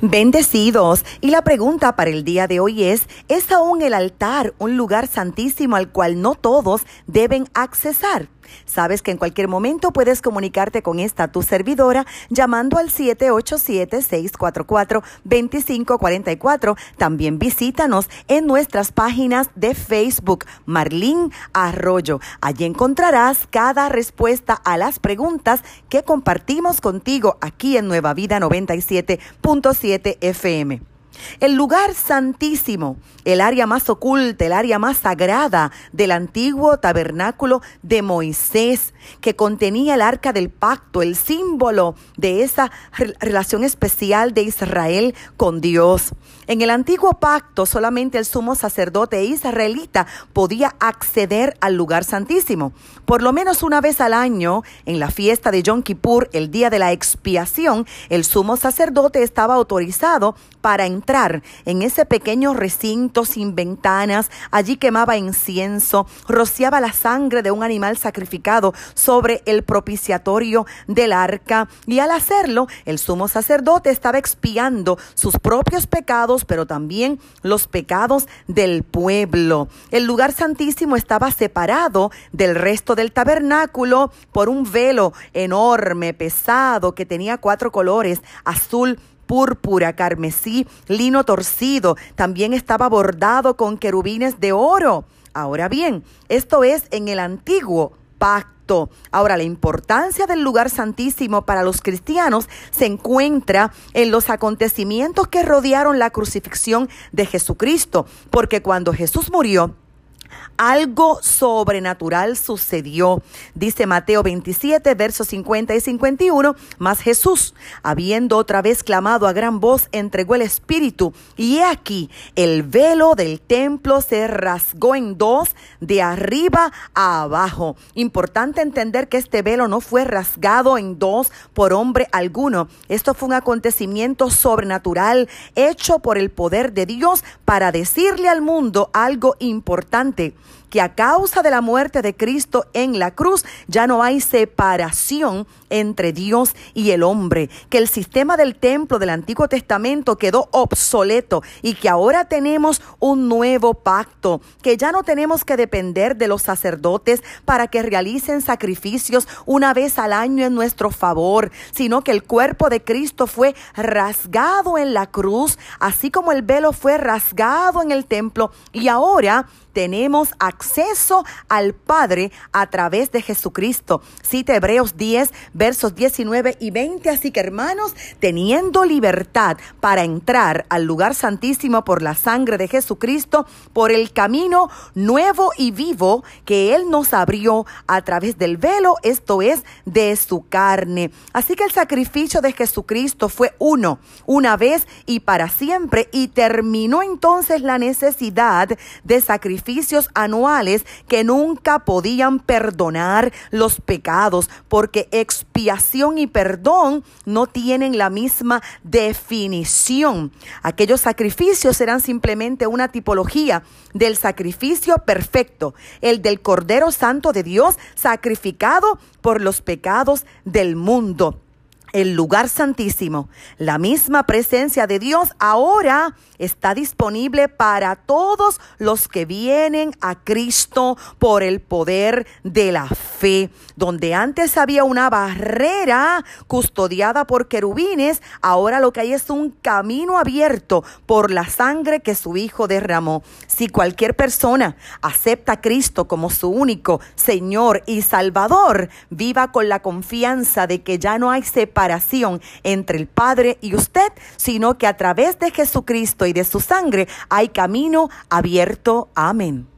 Bendecidos. Y la pregunta para el día de hoy es, ¿es aún el altar un lugar santísimo al cual no todos deben accesar? Sabes que en cualquier momento puedes comunicarte con esta tu servidora llamando al 787-644-2544. También visítanos en nuestras páginas de Facebook, Marlín Arroyo. Allí encontrarás cada respuesta a las preguntas que compartimos contigo aquí en Nueva Vida 97.7 FM. El lugar santísimo, el área más oculta, el área más sagrada del antiguo tabernáculo de Moisés, que contenía el arca del pacto, el símbolo de esa relación especial de Israel con Dios. En el antiguo pacto solamente el sumo sacerdote israelita podía acceder al lugar santísimo. Por lo menos una vez al año, en la fiesta de Yom Kippur, el día de la expiación, el sumo sacerdote estaba autorizado para en ese pequeño recinto sin ventanas. Allí quemaba incienso, rociaba la sangre de un animal sacrificado sobre el propiciatorio del arca y al hacerlo, el sumo sacerdote estaba expiando sus propios pecados, pero también los pecados del pueblo. El lugar santísimo estaba separado del resto del tabernáculo por un velo enorme, pesado, que tenía cuatro colores, azul, púrpura, carmesí, lino torcido. También estaba bordado con querubines de oro. Ahora bien, esto es en el antiguo pacto. Ahora, la importancia del lugar santísimo para los cristianos se encuentra en los acontecimientos que rodearon la crucifixión de Jesucristo, porque cuando Jesús murió, algo sobrenatural sucedió. Dice Mateo 27, versos 50 y 51, mas Jesús, habiendo otra vez clamado a gran voz, entregó el Espíritu. Y he aquí, el velo del templo se rasgó en dos, de arriba a abajo. Importante entender que este velo no fue rasgado en dos por hombre alguno. Esto fue un acontecimiento sobrenatural hecho por el poder de Dios para decirle al mundo algo importante importante. Que a causa de la muerte de Cristo en la cruz ya no hay separación entre Dios y el hombre, que el sistema del templo del Antiguo Testamento quedó obsoleto y que ahora tenemos un nuevo pacto, que ya no tenemos que depender de los sacerdotes para que realicen sacrificios una vez al año en nuestro favor, sino que el cuerpo de Cristo fue rasgado en la cruz, así como el velo fue rasgado en el templo y ahora tenemos acceso al Padre a través de Jesucristo. Cita Hebreos 10, versos 19 y 20. Así que hermanos, teniendo libertad para entrar al lugar santísimo por la sangre de Jesucristo, por el camino nuevo y vivo que Él nos abrió a través del velo, esto es, de su carne. Así que el sacrificio de Jesucristo fue uno, una vez y para siempre, y terminó entonces la necesidad de sacrificio anuales que nunca podían perdonar los pecados, porque expiación y perdón no tienen la misma definición. Aquellos sacrificios eran simplemente una tipología del sacrificio perfecto, el del Cordero Santo de Dios sacrificado por los pecados del mundo el lugar santísimo, la misma presencia de Dios ahora está disponible para todos los que vienen a Cristo por el poder de la fe. Donde antes había una barrera custodiada por querubines, ahora lo que hay es un camino abierto por la sangre que su Hijo derramó. Si cualquier persona acepta a Cristo como su único Señor y Salvador, viva con la confianza de que ya no hay separación entre el Padre y usted, sino que a través de Jesucristo y de su sangre hay camino abierto. Amén.